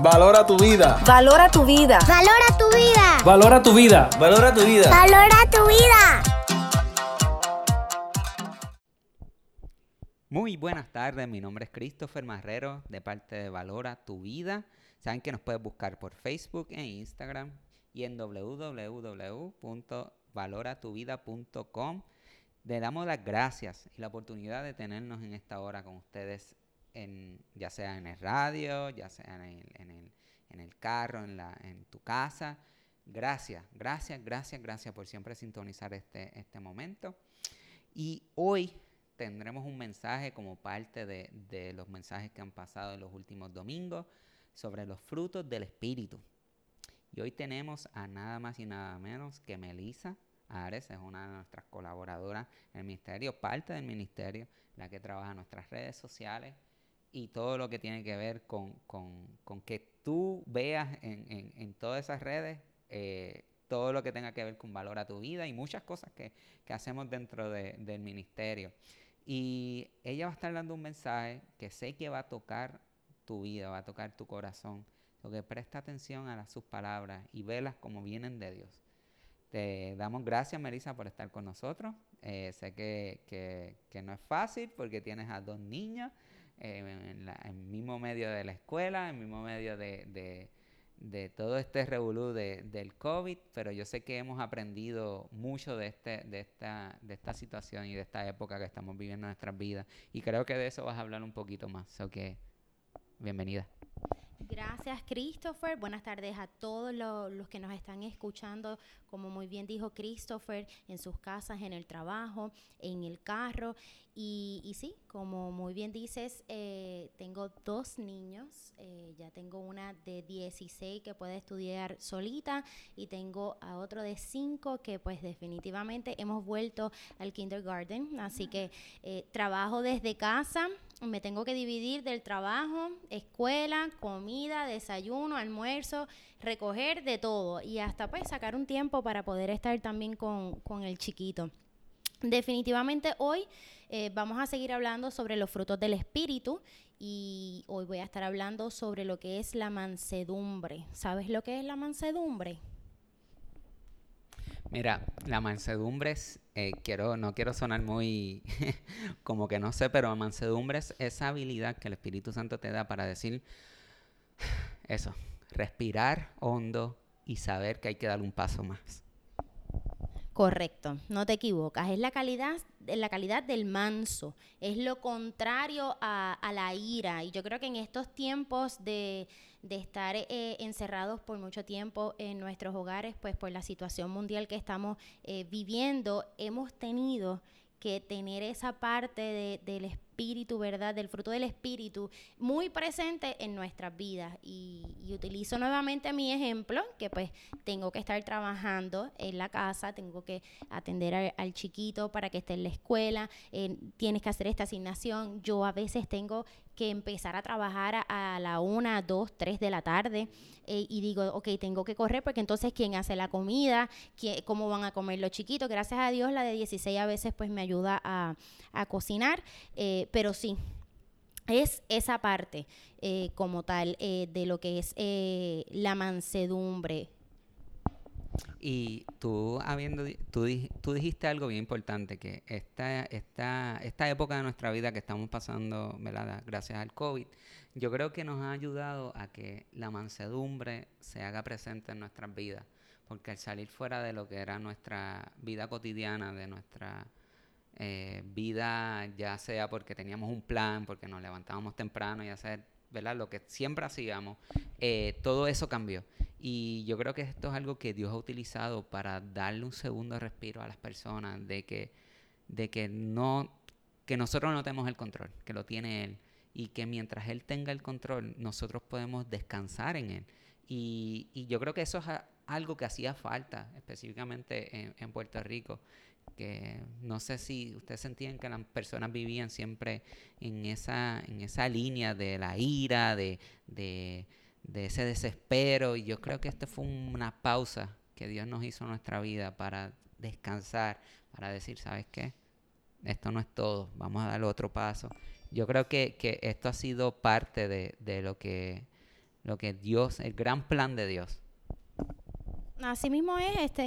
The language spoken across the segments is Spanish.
Valora tu vida. Valora tu vida. Valora tu vida. Valora tu vida. Valora tu vida. Valora tu vida. Muy buenas tardes, mi nombre es Christopher Marrero de parte de Valora tu vida. Saben que nos puedes buscar por Facebook e Instagram y en www.valoratuvida.com. Le damos las gracias y la oportunidad de tenernos en esta hora con ustedes, en, ya sea en el radio, ya sea en el, en el, en el carro, en, la, en tu casa. Gracias, gracias, gracias, gracias por siempre sintonizar este, este momento. Y hoy tendremos un mensaje como parte de, de, los mensajes que han pasado en los últimos domingos sobre los frutos del Espíritu. Y hoy tenemos a nada más y nada menos que Melissa Ares, es una de nuestras colaboradoras en el ministerio, parte del ministerio, la que trabaja en nuestras redes sociales y todo lo que tiene que ver con, con, con que tú veas en, en, en todas esas redes eh, todo lo que tenga que ver con valor a tu vida y muchas cosas que, que hacemos dentro de, del ministerio. Y ella va a estar dando un mensaje que sé que va a tocar tu vida, va a tocar tu corazón. Lo que presta atención a las, sus palabras y velas como vienen de Dios. Te damos gracias, Melissa, por estar con nosotros. Eh, sé que, que, que, no es fácil porque tienes a dos niños en, la, en, el mismo medio de la escuela, en el mismo medio de, de, de todo este revolú de, del COVID, pero yo sé que hemos aprendido mucho de, este, de, esta, de esta situación y de esta época que estamos viviendo en nuestras vidas. Y creo que de eso vas a hablar un poquito más. So que, bienvenida. Gracias, Christopher. Buenas tardes a todos los, los, que nos están escuchando. Como muy bien dijo Christopher, en sus casas, en el trabajo, en el carro. Y, y sí, como muy bien dices, eh, tengo dos niños. Eh, ya tengo una de 16 que puede estudiar solita y tengo a otro de 5 que pues definitivamente hemos vuelto al kindergarten. Así que eh, trabajo desde casa. Me tengo que dividir del trabajo, escuela, comida, desayuno, almuerzo, recoger de todo y hasta pues sacar un tiempo para poder estar también con, con el chiquito. Definitivamente hoy eh, vamos a seguir hablando sobre los frutos del Espíritu y hoy voy a estar hablando sobre lo que es la mansedumbre. ¿Sabes lo que es la mansedumbre? Mira, la mansedumbre es, eh, quiero, no quiero sonar muy como que no sé, pero mansedumbre es esa habilidad que el Espíritu Santo te da para decir eso, respirar hondo y saber que hay que dar un paso más. Correcto, no te equivocas. Es la calidad, la calidad del manso. Es lo contrario a, la ira. Y yo creo que en estos tiempos de, de estar eh, encerrados por mucho tiempo en nuestros hogares, pues por la situación mundial que estamos eh, viviendo, hemos tenido que tener esa parte de, del espíritu, ¿verdad? Del fruto del espíritu muy presente en nuestras vidas. Y, utilizo nuevamente mi ejemplo, que pues tengo que estar trabajando en la casa, tengo que atender al, al chiquito para que esté en la escuela, eh, tienes que hacer esta asignación. Yo a veces tengo que empezar a trabajar a, la una, dos, tres de la tarde eh, y digo, ok, tengo que correr porque entonces quién hace la comida, ¿Quién, cómo van a comer los chiquitos. Gracias a Dios la de 16 a veces pues me ayuda a, a cocinar, eh, pero sí. Es esa parte eh, como tal de lo que es la mansedumbre, y tú, habiendo, tú, tú, dijiste algo bien importante, que esta, esta, esta época de nuestra vida que estamos pasando, ¿verdad? gracias al COVID, yo creo que nos ha ayudado a que la mansedumbre se haga presente en nuestras vidas, porque al salir fuera de lo que era nuestra vida cotidiana, de nuestra eh, vida, ya sea porque teníamos un plan, porque nos levantábamos temprano y hacer ¿verdad? Lo que siempre hacíamos, eh, todo eso cambió. Y yo creo que esto es algo que Dios ha utilizado para darle un segundo respiro a las personas, de que, de que no, que nosotros no tenemos el control, que lo tiene Él. Y que mientras Él tenga el control, nosotros podemos descansar en Él. Y, y yo creo que eso es algo que hacía falta, específicamente en, en Puerto Rico que no sé si ustedes sentían que las personas vivían siempre en esa, en esa línea de la ira, de, de, ese desespero. Y yo creo que esta fue una pausa que Dios nos hizo en nuestra vida para descansar, para decir, ¿sabes qué? Esto no es todo, vamos a dar otro paso. Yo creo que, que esto ha sido parte de, de lo que lo que Dios, el gran plan de Dios. Así mismo es, este,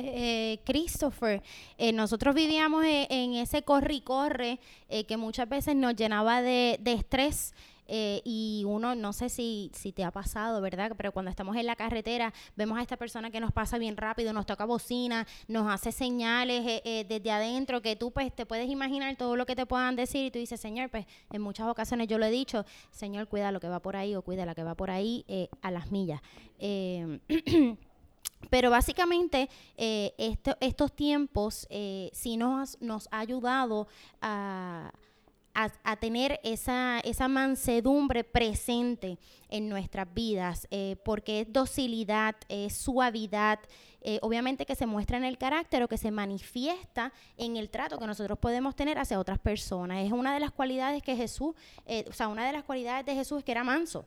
eh, Christopher. Eh, nosotros vivíamos e- en, ese corre corre eh, que muchas veces nos llenaba de, estrés. eh, y uno, no sé si, si te ha pasado, ¿verdad? Pero cuando estamos en la carretera, vemos a esta persona que nos pasa bien rápido, nos toca bocina, nos hace señales eh, eh, desde adentro, que tú pues te puedes imaginar todo lo que te puedan decir y tú dices, Señor, pues en muchas ocasiones yo lo he dicho, Señor, cuida lo que va por ahí o cuida la que va por ahí eh, a las millas. Pero básicamente eh, esto- estos tiempos eh, sí nos, nos ha ayudado a, a- tener esa, esa mansedumbre presente en nuestras vidas, eh, porque es docilidad, es suavidad, obviamente que se muestra en el carácter o que se manifiesta en el trato que nosotros podemos tener hacia otras personas. Es una de las cualidades que Jesús, o sea, una de las cualidades de Jesús es que era manso.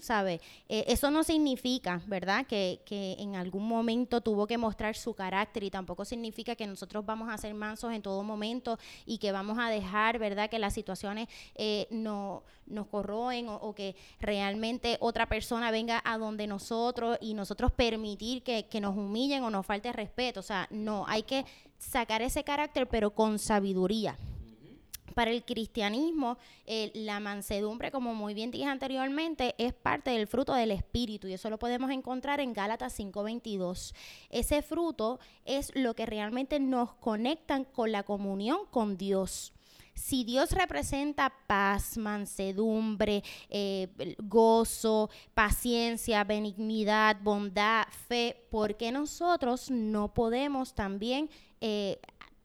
¿Sabe? Eh, eso no significa, ¿verdad?, que, que en algún momento tuvo que mostrar su carácter y tampoco significa que nosotros vamos a ser mansos en todo momento y que vamos a dejar, ¿verdad?, que las situaciones eh, no, nos corroen o, o que realmente otra persona venga a donde nosotros y nosotros permitir que, que nos humillen o nos falte respeto. O sea, no, hay que sacar ese carácter, pero con sabiduría para el cristianismo, eh, la mansedumbre, como muy bien dije anteriormente, es parte del fruto del Espíritu y eso lo podemos encontrar en Gálatas 5:22. Ese fruto es lo que realmente nos conectan con la comunión con Dios. Si Dios representa paz, mansedumbre, eh, gozo, paciencia, benignidad, bondad, fe, ¿por qué nosotros no podemos también eh,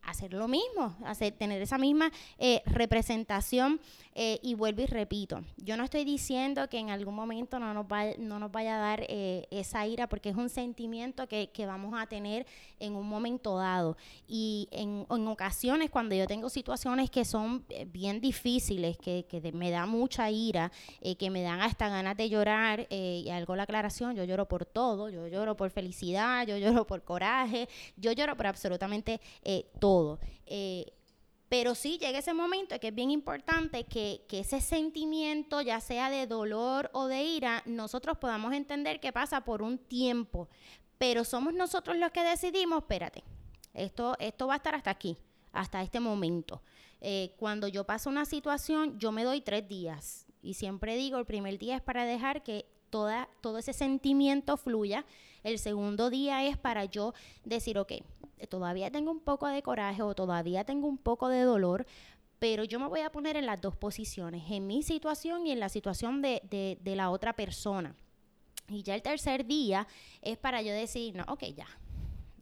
hacer lo mismo, hacer, tener esa misma eh, representación eh, y vuelvo y repito, yo no estoy diciendo que en algún momento no nos, va- no nos vaya a dar eh, esa ira porque es un sentimiento que, vamos a tener en un momento dado. Y en, ocasiones cuando yo tengo situaciones que son bien difíciles, que, que me da mucha ira, que me dan hasta ganas de llorar y algo la aclaración, yo lloro por todo, yo lloro por felicidad, yo lloro por coraje, yo lloro por absolutamente eh, Eh, pero sí llega ese momento que es bien importante que, que ese sentimiento, ya sea de dolor o de ira, nosotros podamos entender que pasa por un tiempo. Pero somos nosotros los que decidimos, espérate, esto, esto va a estar hasta aquí, hasta este momento. Eh, cuando yo paso una situación, yo me doy tres días. Y siempre digo, el primer día es para dejar que toda, todo ese sentimiento fluya. El segundo día es para yo decir, ok, todavía tengo un poco de coraje o todavía tengo un poco de dolor, pero yo me voy a poner en las dos posiciones, en mi situación y en la situación de, de- de la otra persona. Y ya el tercer día es para yo decir, no, ok, ya.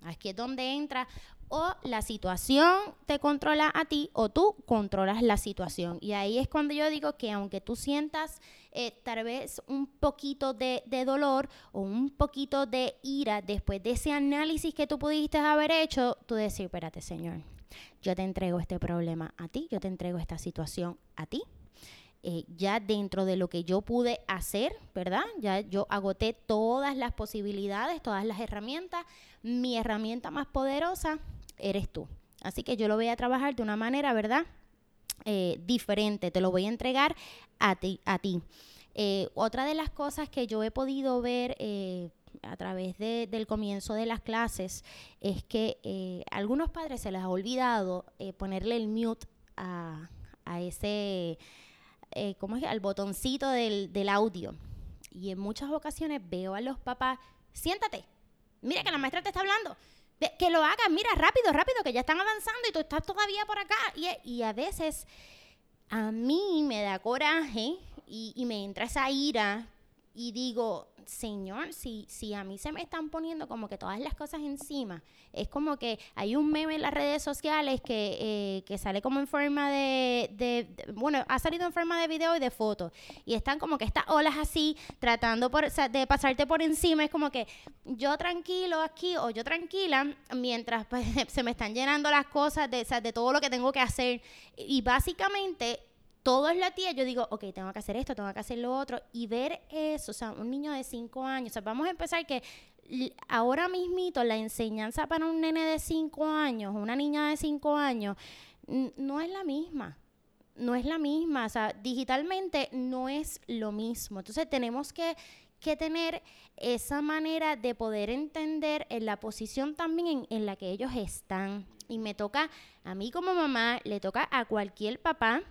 Aquí es donde entra o la situación te controla a ti o tú controlas la situación. Y ahí es cuando yo digo que aunque tú sientas eh, tal vez un poquito de, dolor o un poquito de ira después de ese análisis que tú pudiste haber hecho, tú decir, espérate Señor, yo te entrego este problema a ti, yo te entrego esta situación a ti eh, ya dentro de lo que yo pude hacer, ¿verdad? Ya yo agoté todas las posibilidades, todas las herramientas. Mi herramienta más poderosa eres tú. Así que yo lo voy a trabajar de una manera, ¿verdad? Eh, diferente, te lo voy a entregar a ti. A ti. Eh, otra de las cosas que yo he podido ver eh, a través de- del comienzo de las clases es que eh, a algunos padres se les ha olvidado eh, ponerle el mute a, ese eh, ¿cómo es? al botoncito del, del audio. Y en muchas ocasiones veo a los papás, siéntate, mira que la maestra te está hablando, Que lo hagas, mira, rápido, rápido, que ya están avanzando y tú estás todavía por acá. Y, y a veces a mí me da coraje y, y me entra esa ira y digo, Señor, si, si a mí se me están poniendo como que todas las cosas encima, es como que hay un meme en las redes sociales que, eh, que sale como en forma de, de- bueno, ha salido en forma de video y de foto, y están como que estas olas así, tratando por, de pasarte por encima, es como que yo tranquilo aquí o yo tranquila, mientras pues, se me están llenando las cosas de, de todo lo que tengo que hacer, y básicamente todo es la tía, yo digo, ok, tengo que hacer esto, tengo que hacer lo otro, y ver eso, o sea, un niño de 5 años, o sea, vamos a empezar que ahora mismito la enseñanza para un nene de 5 años, una niña de 5 años, no es la misma. No es la misma, o sea, digitalmente no es lo mismo. Entonces tenemos que que tener esa manera de poder entender en la posición también en, en la que ellos están. Y me toca, a mí como mamá, le toca a cualquier papá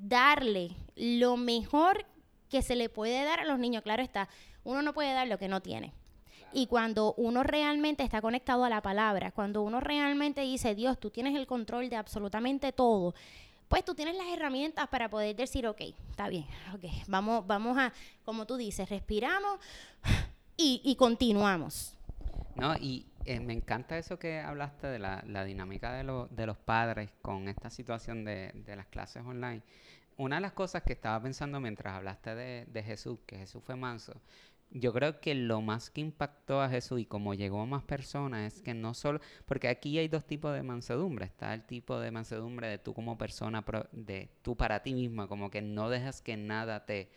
darle lo mejor que se le puede dar a los niños. Claro está, uno no puede dar lo que no tiene. Y cuando uno realmente está conectado a la palabra, cuando uno realmente dice, Dios, tú tienes el control de absolutamente todo, pues tú tienes las herramientas para poder decir, ok, está bien, ok, vamos, vamos a, como tú dices, respiramos y, continuamos. No, y eh, me encanta eso que hablaste de la, dinámica de, los padres con esta situación de, de, las clases online. Una de las cosas que estaba pensando mientras hablaste de, de Jesús, que Jesús fue manso, yo creo que lo más que impactó a Jesús y como llegó a más personas es que no solo, porque aquí hay dos tipos de mansedumbre, está el tipo de mansedumbre de tú como persona, de tú para ti misma, como que no dejas que nada te,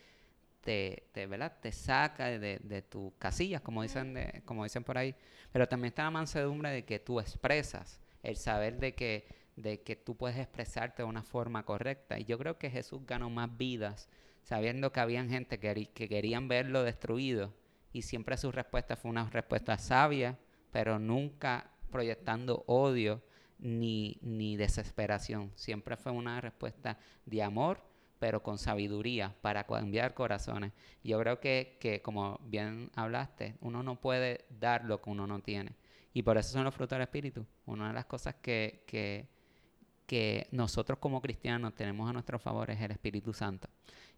te, te, ¿verdad? te saca de, de tus casillas, como dicen, de, como dicen por ahí, pero también está la mansedumbre de que tú expresas, el saber de que, de que tú puedes expresarte de una forma correcta. Y yo creo que Jesús ganó más vidas sabiendo que había gente que, que querían verlo destruido y siempre su respuesta fue una respuesta sabia, pero nunca proyectando odio ni, ni desesperación. Siempre fue una respuesta de amor, pero con sabiduría para cambiar corazones. Yo creo que, que, como bien hablaste, uno no puede dar lo que uno no tiene. Y por eso son los frutos del Espíritu. Una de las cosas que, que, que nosotros como cristianos tenemos a nuestro favor es el Espíritu Santo.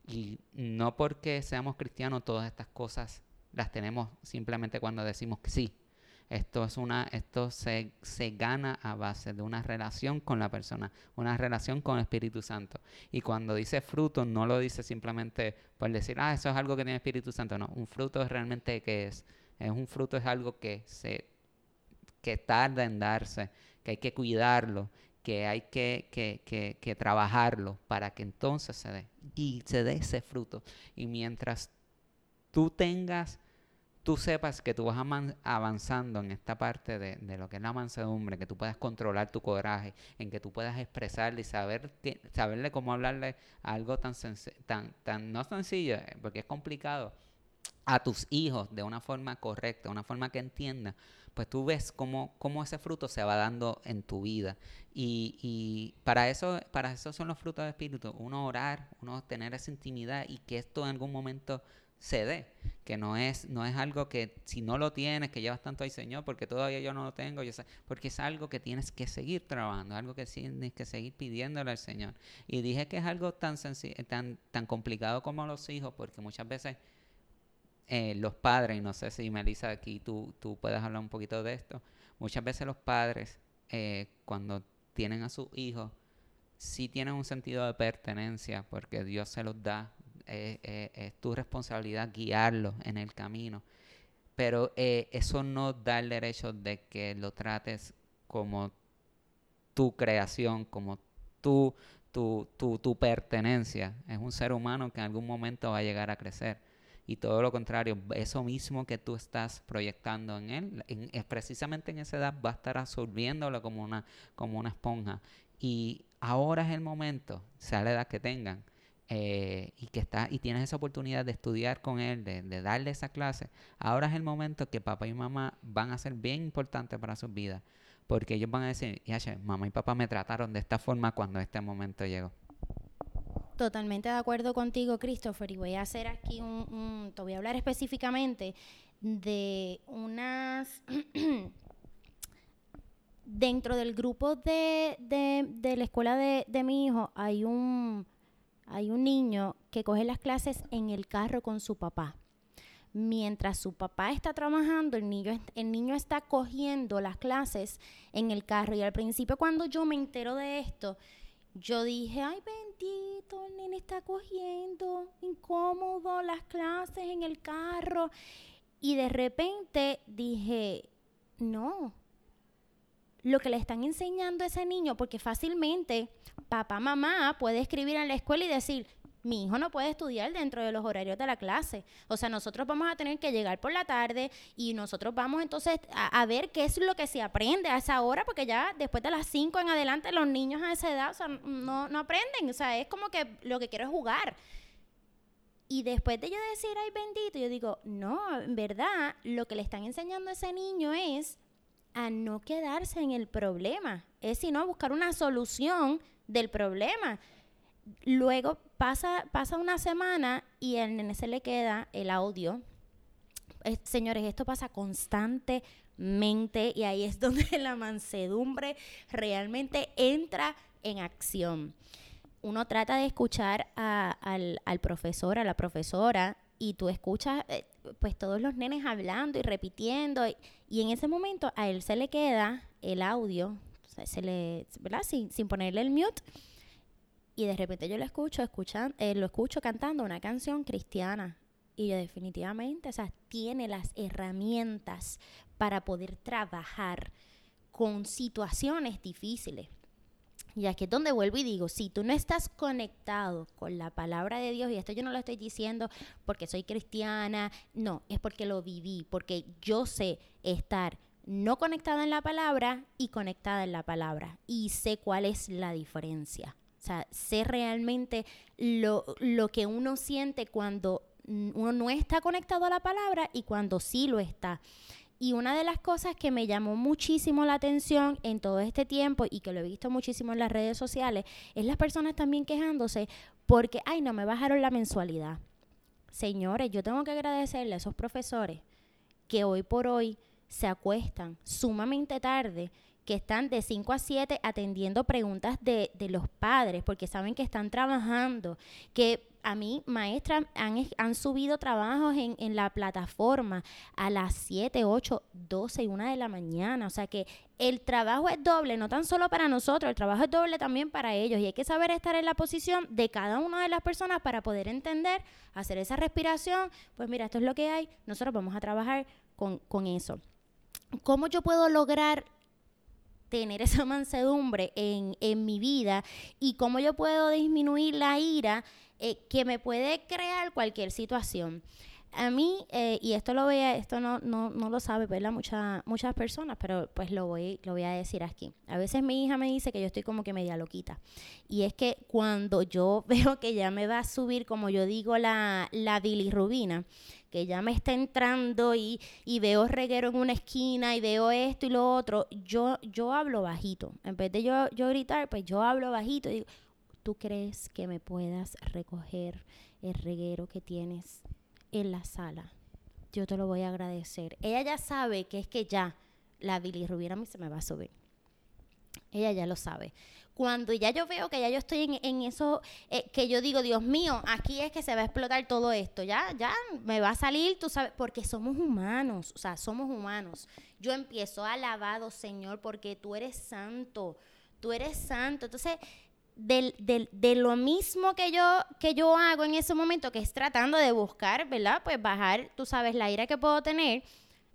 Y no porque seamos cristianos todas estas cosas las tenemos simplemente cuando decimos que sí. Esto es una, esto se, se, gana a base de una relación con la persona, una relación con el Espíritu Santo. Y cuando dice fruto, no lo dice simplemente por decir, ah, eso es algo que tiene Espíritu Santo. No, un fruto es realmente que es. Es un fruto es algo que se que tarda en darse, que hay que cuidarlo, que hay que, que, que, trabajarlo para que entonces se dé y se dé ese fruto. Y mientras tú tengas, tú sepas que tú vas avanzando en esta parte de, de, lo que es la mansedumbre, que tú puedas controlar tu coraje, en que tú puedas expresarle y saber, saberle cómo hablarle algo tan, tan, tan no sencillo, eh, porque es complicado, a tus hijos de una forma correcta, una forma que entienda pues tú ves cómo, cómo ese fruto se va dando en tu vida. Y, y, para, eso, para eso son los frutos del Espíritu. Uno orar, uno tener esa intimidad y que esto en algún momento se dé. Que no es, no es algo que si no lo tienes, que llevas tanto ahí, Señor, porque todavía yo no lo tengo, yo sé, porque es algo que tienes que seguir trabajando, algo que tienes que seguir pidiéndole al Señor. Y dije que es algo tan, tan, tan complicado como los hijos, porque muchas veces eh, los padres, y no sé si Melissa aquí tú, tú puedes hablar un poquito de esto, muchas veces los padres eh, cuando tienen a sus hijos sí tienen un sentido de pertenencia porque Dios se los da, eh, es tu responsabilidad guiarlos en el camino, pero eso no da el derecho de que lo trates como tu creación, como tu, tu, tu, tu pertenencia. Es un ser humano que en algún momento va a llegar a crecer y todo lo contrario, eso mismo que tú estás proyectando en él, es precisamente en esa edad va a estar absorbiéndolo como una, como una esponja. Y ahora es el momento, sea la edad que tengan, eh, y que está y tienes esa oportunidad de estudiar con él, de, de, darle esa clase, ahora es el momento que papá y mamá van a ser bien importantes para sus vidas, porque ellos van a decir, ya, mamá y papá me trataron de esta forma cuando este momento llegó. Totalmente de acuerdo contigo, Christopher, y voy a hacer aquí un, te voy a hablar específicamente de unas dentro del grupo de, de, la escuela de, de, mi hijo hay un hay un niño que coge las clases en el carro con su papá. Mientras su papá está trabajando, el niño, el niño está cogiendo las clases en el carro. Y al principio cuando yo me entero de esto, yo dije, ay bendito, el nene está cogiendo incómodo las clases en el carro. Y de repente dije, no, lo que le están enseñando a ese niño, porque fácilmente papá, mamá puede escribir en la escuela y decir, mi hijo no puede estudiar dentro de los horarios de la clase. O sea, nosotros vamos a tener que llegar por la tarde y nosotros vamos entonces a, ver qué es lo que se aprende a esa hora, porque ya después de las 5 en adelante los niños a esa edad no, no aprenden. O sea, es como que lo que quiero es jugar. Y después de yo decir, ay bendito, yo digo, no, en verdad, lo que le están enseñando a ese niño es a no quedarse en el problema, es sino buscar una solución del problema. Luego pasa, pasa una semana y al nene se le queda el audio. Eh, señores, esto pasa constantemente y ahí es donde la mansedumbre realmente entra en acción. Uno trata de escuchar al, al profesor, a la profesora, y tú escuchas eh, pues todos los nenes hablando y repitiendo y, en ese momento a él se le queda el audio, se le, ¿verdad? Sin, sin ponerle el mute y de repente yo lo escucho, escuchan, eh, lo escucho cantando una canción cristiana y yo definitivamente, o sea, tiene las herramientas para poder trabajar con situaciones difíciles. Y aquí es donde vuelvo y digo, si tú no estás conectado con la palabra de Dios, y esto yo no lo estoy diciendo porque soy cristiana, no, es porque lo viví, porque yo sé estar no conectada en la palabra y conectada en la palabra, y sé cuál es la diferencia. O sea, sé realmente lo, lo que uno siente cuando uno no está conectado a la palabra y cuando sí lo está. Y una de las cosas que me llamó muchísimo la atención en todo este tiempo y que lo he visto muchísimo en las redes sociales es las personas también quejándose porque, ay, no me bajaron la mensualidad. Señores, yo tengo que agradecerle a esos profesores que hoy por hoy se acuestan sumamente tarde que están de 5 a 7 atendiendo preguntas de, de, los padres porque saben que están trabajando, que a mí, maestras, han, han subido trabajos en, en, la plataforma a las 7, 8, 12 y 1 de la mañana. O sea que el trabajo es doble, no tan solo para nosotros, el trabajo es doble también para ellos. Y hay que saber estar en la posición de cada una de las personas para poder entender, hacer esa respiración. Pues mira, esto es lo que hay, nosotros vamos a trabajar con, con eso. ¿Cómo yo puedo lograr tener esa mansedumbre en, en mi vida y cómo yo puedo disminuir la ira eh, que me puede crear cualquier situación. A mí, eh, y esto lo voy a, esto no, no, no lo sabe, ¿verdad? Mucha, muchas personas, pero pues lo voy, lo voy a decir aquí. A veces mi hija me dice que yo estoy como que media loquita. Y es que cuando yo veo que ya me va a subir, como yo digo, la, la bilirrubina, que ya me está entrando y, y, veo reguero en una esquina y veo esto y lo otro, yo, yo hablo bajito. En vez de yo, yo gritar, pues yo hablo bajito y digo, ¿Tú crees que me puedas recoger el reguero que tienes en la sala? Yo te lo voy a agradecer. Ella ya sabe que es que ya la bilirrubina a mí se me va a subir. Ella ya lo sabe. Cuando ya yo veo que ya yo estoy en, eso, eh, que yo digo, Dios mío, aquí es que se va a explotar todo esto, ya, ya me va a salir, tú sabes, porque somos humanos, o sea, somos humanos. Yo empiezo alabado, Señor, porque tú eres santo, tú eres santo. Entonces, del, del, de lo mismo que yo, que yo hago en ese momento, que es tratando de buscar, ¿verdad? Pues bajar, tú sabes, la ira que puedo tener,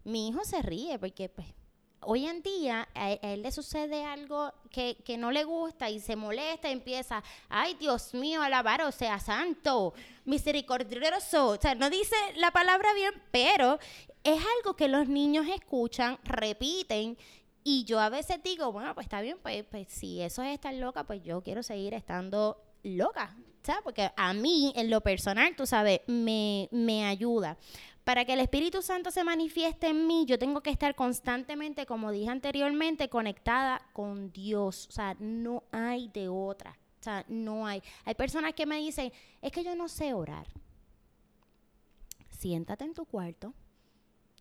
mi hijo se ríe porque pues hoy en día a, él le sucede algo que, que, no le gusta y se molesta y empieza, ay Dios mío, alabar, o sea, santo, misericordioso, o sea, no dice la palabra bien, pero es algo que los niños escuchan, repiten y yo a veces digo, bueno, pues está bien, pues, pues si eso es estar loca, pues yo quiero seguir estando loca, ¿sabes? Porque a mí, en lo personal, tú sabes, me, me ayuda. Para que el Espíritu Santo se manifieste en mí, yo tengo que estar constantemente, como dije anteriormente, conectada con Dios. O sea, no hay de otra. O sea, no hay. Hay personas que me dicen, es que yo no sé orar. Siéntate en tu cuarto,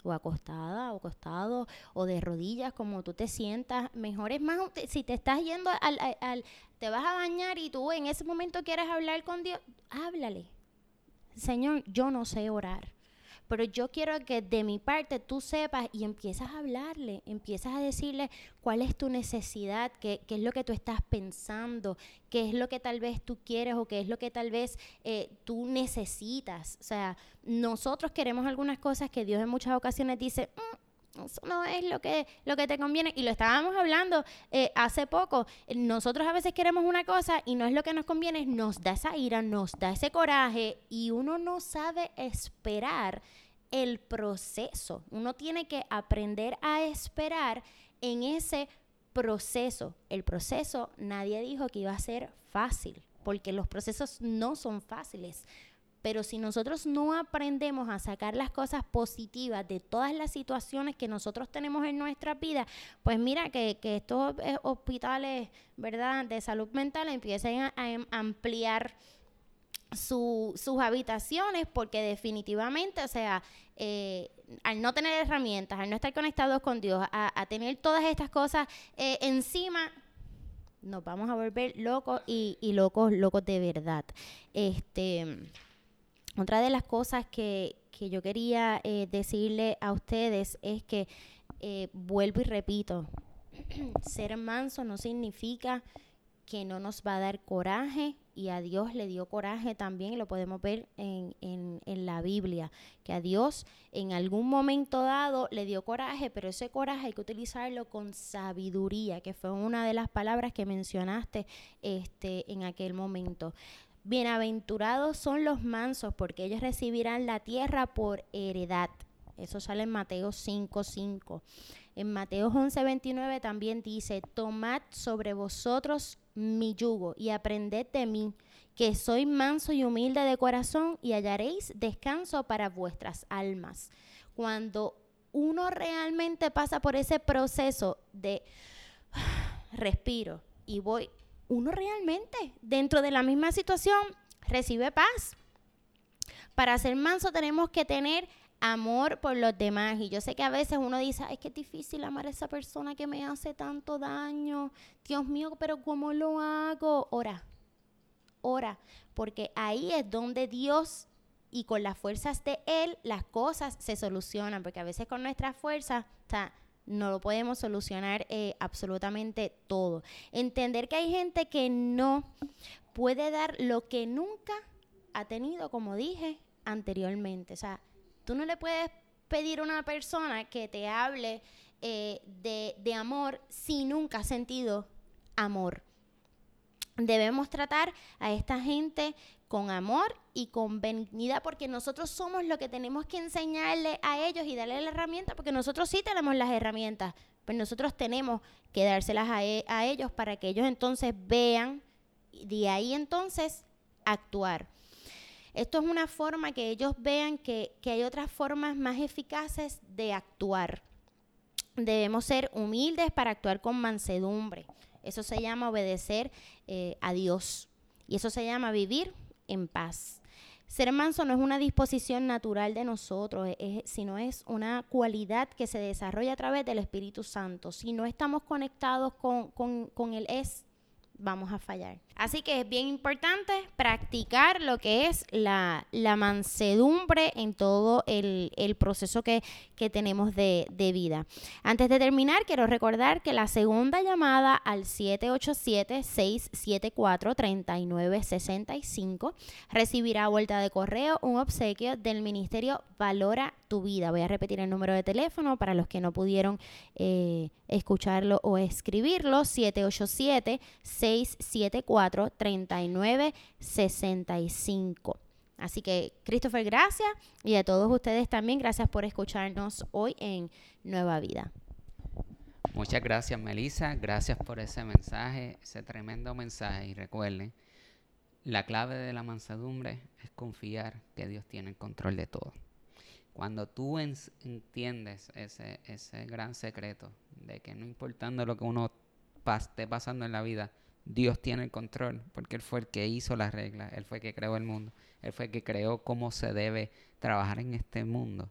o acostada o acostado o de rodillas, como tú te sientas. Mejor es más, si te estás yendo al, al, te vas a bañar y tú en ese momento quieres hablar con Dios, háblale. Señor, yo no sé orar. Pero yo quiero que de mi parte tú sepas y empiezas a hablarle, empiezas a decirle cuál es tu necesidad, qué, qué, es lo que tú estás pensando, qué es lo que tal vez tú quieres o qué es lo que tal vez eh, tú necesitas. O sea, nosotros queremos algunas cosas que Dios en muchas ocasiones dice, mm, eso no es lo que, lo que te conviene. Y lo estábamos hablando eh, hace poco. Nosotros a veces queremos una cosa y no es lo que nos conviene, nos da esa ira, nos da ese coraje y uno no sabe esperar el proceso. Uno tiene que aprender a esperar en ese proceso. El proceso nadie dijo que iba a ser fácil, porque los procesos no son fáciles, Pero si nosotros no aprendemos a sacar las cosas positivas de todas las situaciones que nosotros tenemos en nuestra vida, pues mira que, estos eh, hospitales, ¿verdad?, de salud mental empiecen a, a ampliar sus habitaciones porque definitivamente, o sea, eh, al no tener herramientas, al no estar conectados con Dios, a, tener todas estas cosas eh, encima, nos vamos a volver locos y, locos, locos de verdad. Este, otra de las cosas que, yo quería eh, decirle a ustedes es que vuelvo y repito, ser manso no significa que no nos va a dar coraje y a Dios le dio coraje también, lo podemos ver en, en, la Biblia, que a Dios en algún momento dado le dio coraje, pero ese coraje hay que utilizarlo con sabiduría, que fue una de las palabras que mencionaste este, en aquel momento. Bienaventurados son los mansos, porque ellos recibirán la tierra por heredad. Eso sale en Mateo 5:5. En Mateo 11:29 también dice, tomad sobre vosotros mi yugo y aprended de mí, que soy manso y humilde de corazón y hallaréis descanso para vuestras almas. Cuando uno realmente pasa por ese proceso de respiro y voy, uno realmente dentro de la misma situación recibe paz. Para ser manso tenemos que tener amor por los demás. Y yo sé que a veces uno dice, es que es difícil amar a esa persona que me hace tanto daño. Dios mío, pero ¿cómo lo hago? Ora, ora, porque ahí es donde Dios y con las fuerzas de Él las cosas se solucionan, porque a veces con nuestras fuerzas, o sea, no lo podemos solucionar eh, absolutamente todo. Entender que hay gente que no puede dar lo que nunca ha tenido, como dije anteriormente. O sea, Tú no le puedes pedir a una persona que te hable eh, de, amor si nunca ha sentido amor. Debemos tratar a esta gente con amor y con benignidad porque nosotros somos lo que tenemos que enseñarle a ellos y darle la herramienta porque nosotros sí tenemos las herramientas, pero nosotros tenemos que dárselas a, e, a ellos para que ellos entonces vean y de ahí entonces actuar. Esto es una forma que ellos vean que, hay otras formas más eficaces de actuar. Debemos ser humildes para actuar con mansedumbre. Eso se llama obedecer eh, a Dios. Y eso se llama vivir en paz. Ser manso no es una disposición natural de nosotros, sino es una cualidad que se desarrolla a través del Espíritu Santo. Si no estamos conectados con, con, con el es, vamos a fallar. Así que es bien importante practicar lo que es la, mansedumbre en todo el, proceso que, tenemos de, de, vida. Antes de terminar, quiero recordar que la segunda llamada al 787-674-3965 recibirá a vuelta de correo un obsequio del Ministerio Valora tu Vida. Voy a repetir el número de teléfono para los que no pudieron eh, escucharlo o escribirlo. 787-674 39 65. Así que, Christopher, gracias. Y a todos ustedes también, gracias por escucharnos hoy en Nueva Vida. Muchas gracias, Melissa. Gracias por ese mensaje, ese tremendo mensaje. Y recuerden, la clave de la mansedumbre es confiar que Dios tiene el control de todo. Cuando tú entiendes ese, ese gran secreto de que no importando lo que uno esté pasando en la vida, Dios tiene el control, porque Él fue el que hizo las reglas, Él fue el que creó el mundo, Él fue el que creó cómo se debe trabajar en este mundo.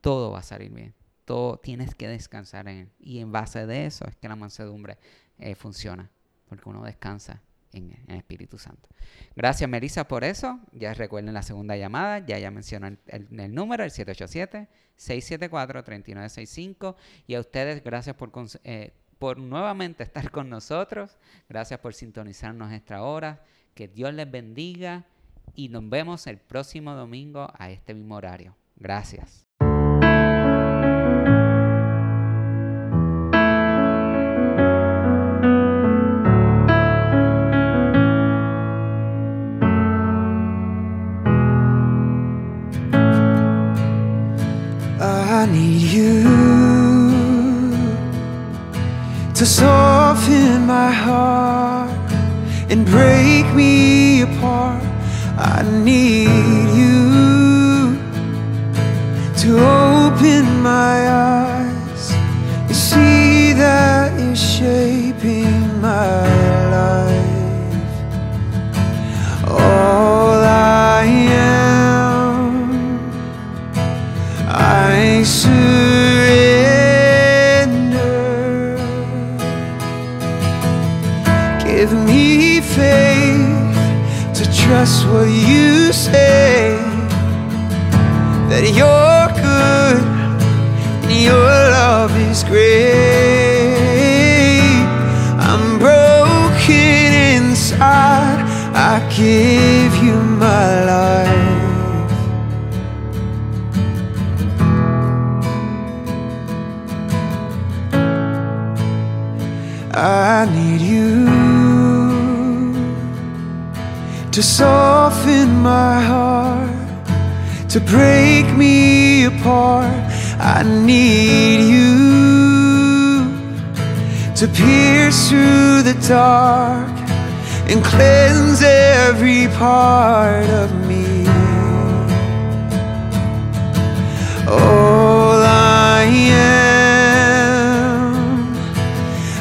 Todo va a salir bien, todo tienes que descansar en Él. Y en base de eso es que la mansedumbre eh, funciona, porque uno descansa en, el Espíritu Santo. Gracias, Melissa, por eso. Ya recuerden la segunda llamada, ya ya mencionó el, el número, el 787-674-3965. Y a ustedes, gracias por... Eh, por nuevamente estar con nosotros. Gracias por sintonizarnos esta hora. Que Dios les bendiga y nos vemos el próximo domingo a este mismo horario. Gracias. To soften my heart and break me apart. I need you to pierce through the dark and cleanse every part of me. All I am,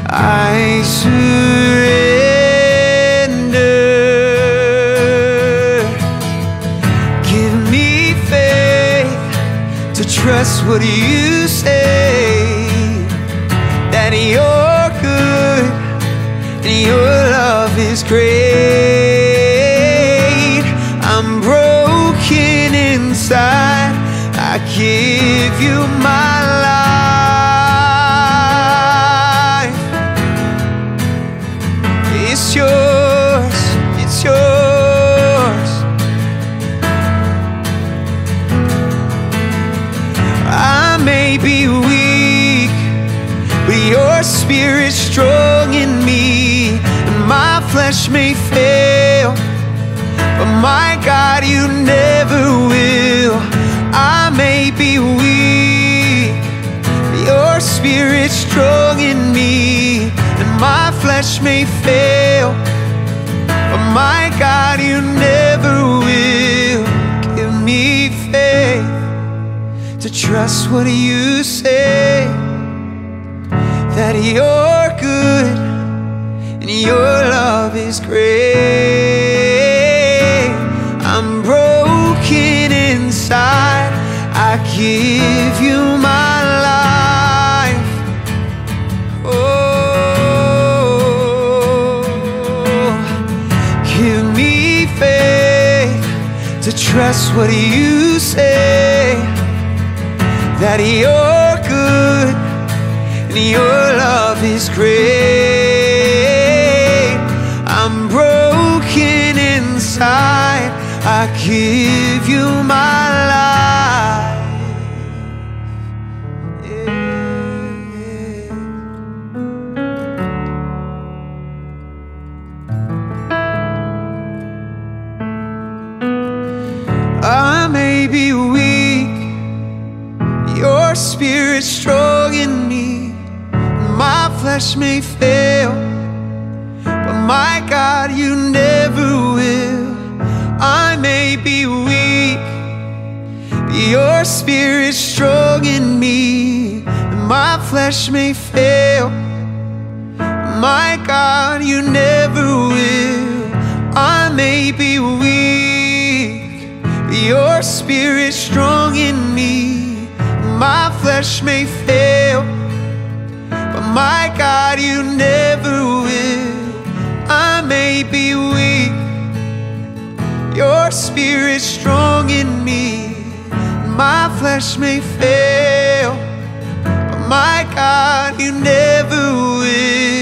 I surrender. Give me faith to trust what you say. Your love is great. I'm broken inside. I give you my life. It's yours, it's yours. I may be weak, but your spirit's strong flesh may fail. But my God, you never will. I may be weak, but your spirit's strong in me, and my flesh may fail. But my God, you never will. Give me faith to trust what you say. That you're good and your love is great. I'm broken inside. I give you my life. Oh, give me faith to trust what you say. That you're good and your love is great. I give you my life. Yeah. I uh, may be weak, your spirit strong in me. My flesh may fail, but my God, you never will. May be weak, your spirit's strong in me. My flesh may fail, my God, you never will. I may be weak, your spirit's strong in me. My flesh may fail, but my God, you never will. I may be weak, your spirit's strong in me. My flesh may fail, but my God, you never will.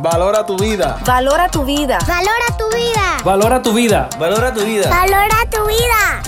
Valora tu vida. Valora tu vida. Valora tu vida. Valora tu vida. Valora tu vida. Valora tu vida.